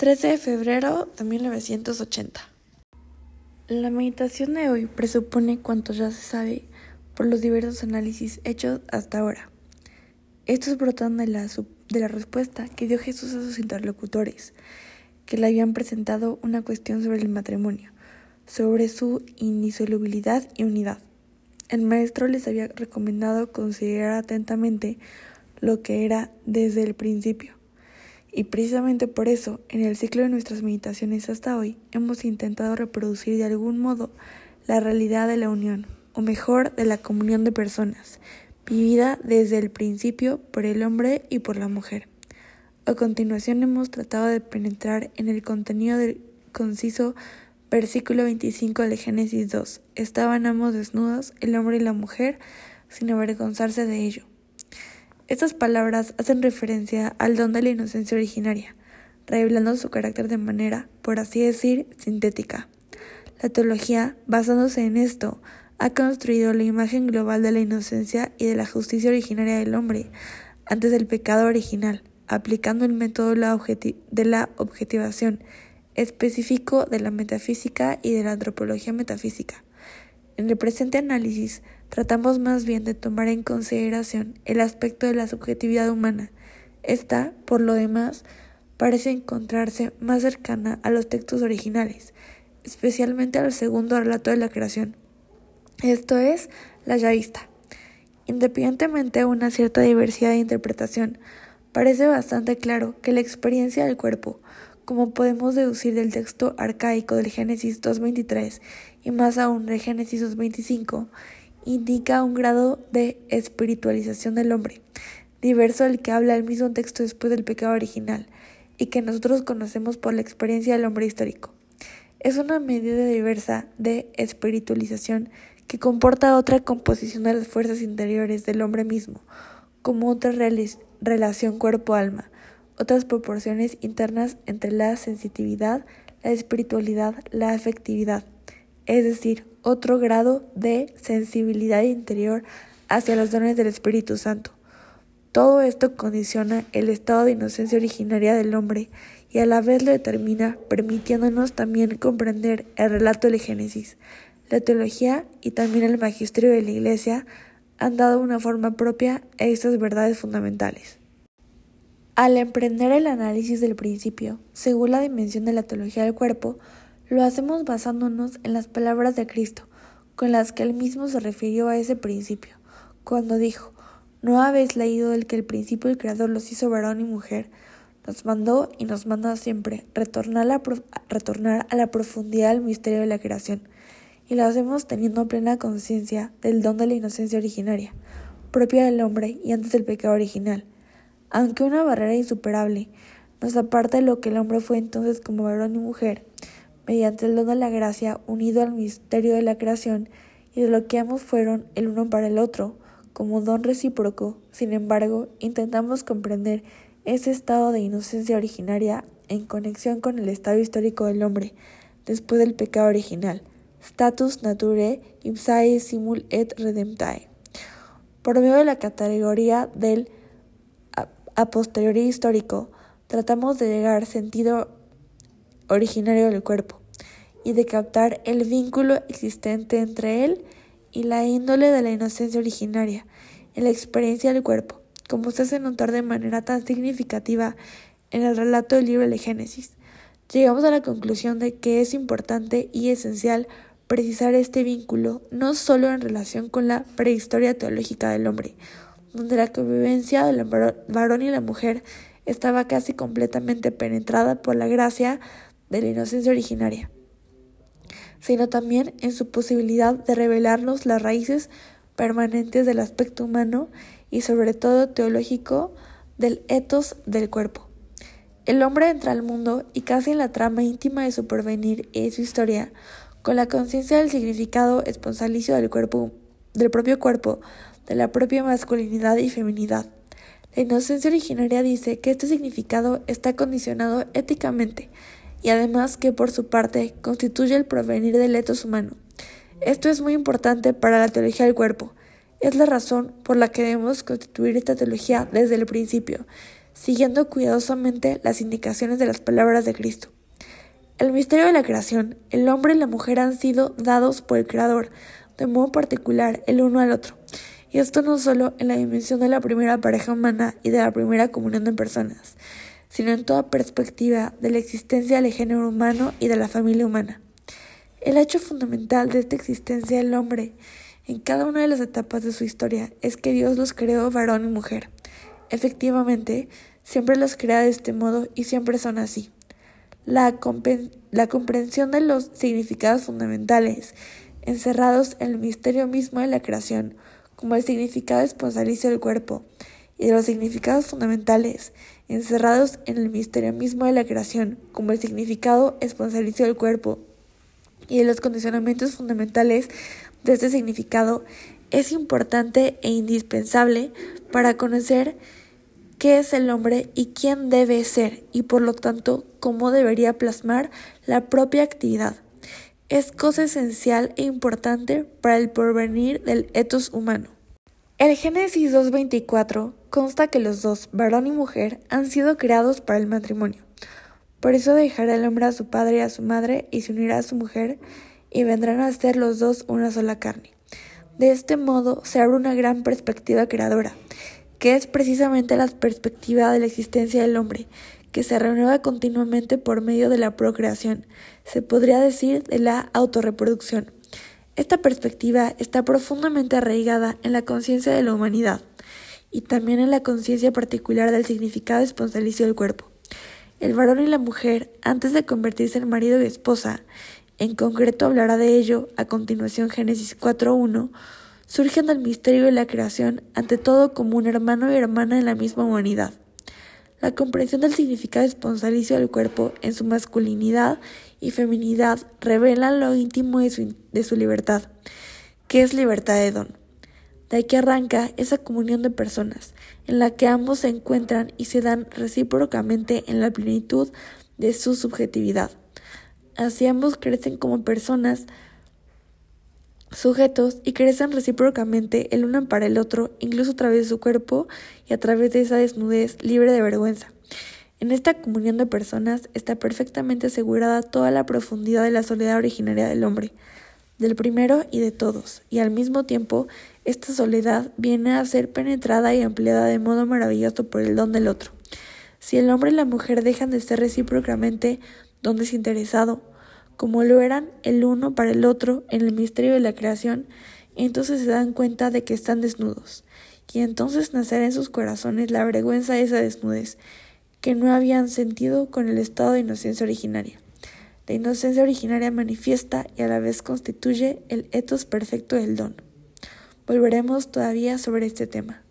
13 de febrero de 1980. La meditación de hoy presupone cuanto ya se sabe por los diversos análisis hechos hasta ahora. Estos brotan de la, de la respuesta que dio Jesús a sus interlocutores, que le habían presentado una cuestión sobre el matrimonio, sobre su indisolubilidad y unidad. El maestro les había recomendado considerar atentamente lo que era desde el principio y precisamente por eso, en el ciclo de nuestras meditaciones hasta hoy, hemos intentado reproducir de algún modo la realidad de la unión, o mejor, de la comunión de personas, vivida desde el principio por el hombre y por la mujer. A continuación hemos tratado de penetrar en el contenido del conciso versículo 25 de Génesis 2. Estaban ambos desnudos, el hombre y la mujer, sin avergonzarse de ello. Estas palabras hacen referencia al don de la inocencia originaria, revelando su carácter de manera, por así decir, sintética. La teología, basándose en esto, ha construido la imagen global de la inocencia y de la justicia originaria del hombre antes del pecado original, aplicando el método de la objetivación específico de la metafísica y de la antropología metafísica. En el presente análisis tratamos más bien de tomar en consideración el aspecto de la subjetividad humana. Esta, por lo demás, parece encontrarse más cercana a los textos originales, especialmente al segundo relato de la creación, esto es, la yavista. Independientemente de una cierta diversidad de interpretación, parece bastante claro que la experiencia del cuerpo, como podemos deducir del texto arcaico del Génesis 2.23 y más aún del Génesis 2.25, indica un grado de espiritualización del hombre, diverso del que habla el mismo texto después del pecado original, y que nosotros conocemos por la experiencia del hombre histórico. Es una medida diversa de espiritualización que comporta otra composición de las fuerzas interiores del hombre mismo, como otra relación cuerpo-alma, otras proporciones internas entre la sensitividad, la espiritualidad, la afectividad, es decir, otro grado de sensibilidad interior hacia los dones del Espíritu Santo. Todo esto condiciona el estado de inocencia originaria del hombre y a la vez lo determina, permitiéndonos también comprender el relato del Génesis. La teología y también el magisterio de la Iglesia han dado una forma propia a estas verdades fundamentales. Al emprender el análisis del principio, según la dimensión de la teología del cuerpo, lo hacemos basándonos en las palabras de Cristo, con las que él mismo se refirió a ese principio, cuando dijo, ¿no habéis leído el que el principio del Creador los hizo varón y mujer? Nos mandó y nos manda siempre retornar retornar a la profundidad del misterio de la creación, y lo hacemos teniendo plena conciencia del don de la inocencia originaria, propia del hombre y antes del pecado original. Aunque una barrera insuperable nos aparta de lo que el hombre fue entonces como varón y mujer, mediante el don de la gracia unido al misterio de la creación y de lo que ambos fueron el uno para el otro, como don recíproco, sin embargo, intentamos comprender ese estado de inocencia originaria en conexión con el estado histórico del hombre después del pecado original, status nature ipsae simul et redemptae. Por medio de la categoría del a posteriori histórico, tratamos de llegar sentido originario del cuerpo, y de captar el vínculo existente entre él y la índole de la inocencia originaria en la experiencia del cuerpo, como se hace notar de manera tan significativa en el relato del libro de Génesis. Llegamos a la conclusión de que es importante y esencial precisar este vínculo no solo en relación con la prehistoria teológica del hombre, donde la convivencia del varón y la mujer estaba casi completamente penetrada por la gracia de la inocencia originaria sino también en su posibilidad de revelarnos las raíces permanentes del aspecto humano y sobre todo teológico del etos del cuerpo. El hombre entra al mundo y casi en la trama íntima de su porvenir y su historia, con la conciencia del significado esponsalicio del cuerpo, del propio cuerpo, de la propia masculinidad y feminidad. La inocencia originaria dice que este significado está condicionado éticamente y además que por su parte constituye el provenir del etos humano. Esto es muy importante para la teología del cuerpo. Es la razón por la que debemos constituir esta teología desde el principio, siguiendo cuidadosamente las indicaciones de las palabras de Cristo. El misterio de la creación, el hombre y la mujer han sido dados por el Creador, de modo particular el uno al otro. Y esto no solo en la dimensión de la primera pareja humana y de la primera comunión de personas, sino en toda perspectiva de la existencia del género humano y de la familia humana. El hecho fundamental de esta existencia del hombre en cada una de las etapas de su historia es que Dios los creó varón y mujer. Efectivamente, siempre los crea de este modo y siempre son así. La, la comprensión de los significados fundamentales encerrados en el misterio mismo de la creación, como el significado esponsalicio del cuerpo, y de los significados fundamentales encerrados en el misterio mismo de la creación, como el significado esponsalicio del cuerpo, y de los condicionamientos fundamentales de este significado, es importante e indispensable para conocer qué es el hombre y quién debe ser, y por lo tanto cómo debería plasmar la propia actividad es cosa esencial e importante para el porvenir del etos humano. El Génesis 2.24 consta que los dos, varón y mujer, han sido creados para el matrimonio. Por eso dejará el hombre a su padre y a su madre y se unirá a su mujer y vendrán a ser los dos una sola carne. De este modo se abre una gran perspectiva creadora, que es precisamente la perspectiva de la existencia del hombre, que se renueva continuamente por medio de la procreación, se podría decir de la autorreproducción. Esta perspectiva está profundamente arraigada en la conciencia de la humanidad y también en la conciencia particular del significado esponsalicio del cuerpo. El varón y la mujer, antes de convertirse en marido y esposa, en concreto hablará de ello a continuación Génesis 4.1, surgen del misterio de la creación ante todo como un hermano y hermana en la misma humanidad. La comprensión del significado esponsalicio del cuerpo en su masculinidad y feminidad revela lo íntimo de su, de su libertad, que es libertad de don. De aquí arranca esa comunión de personas, en la que ambos se encuentran y se dan recíprocamente en la plenitud de su subjetividad. Así ambos crecen como personas sujetos y crecen recíprocamente el uno para el otro, incluso a través de su cuerpo y a través de esa desnudez libre de vergüenza. En esta comunión de personas está perfectamente asegurada toda la profundidad de la soledad originaria del hombre, del primero y de todos, y al mismo tiempo esta soledad viene a ser penetrada y ampliada de modo maravilloso por el don del otro. Si el hombre y la mujer dejan de ser recíprocamente don desinteresado, como lo eran el uno para el otro en el misterio de la creación, entonces se dan cuenta de que están desnudos, y entonces nacerá en sus corazones la vergüenza de esa desnudez, que no habían sentido con el estado de inocencia originaria. La inocencia originaria manifiesta y a la vez constituye el etos perfecto del don. Volveremos todavía sobre este tema.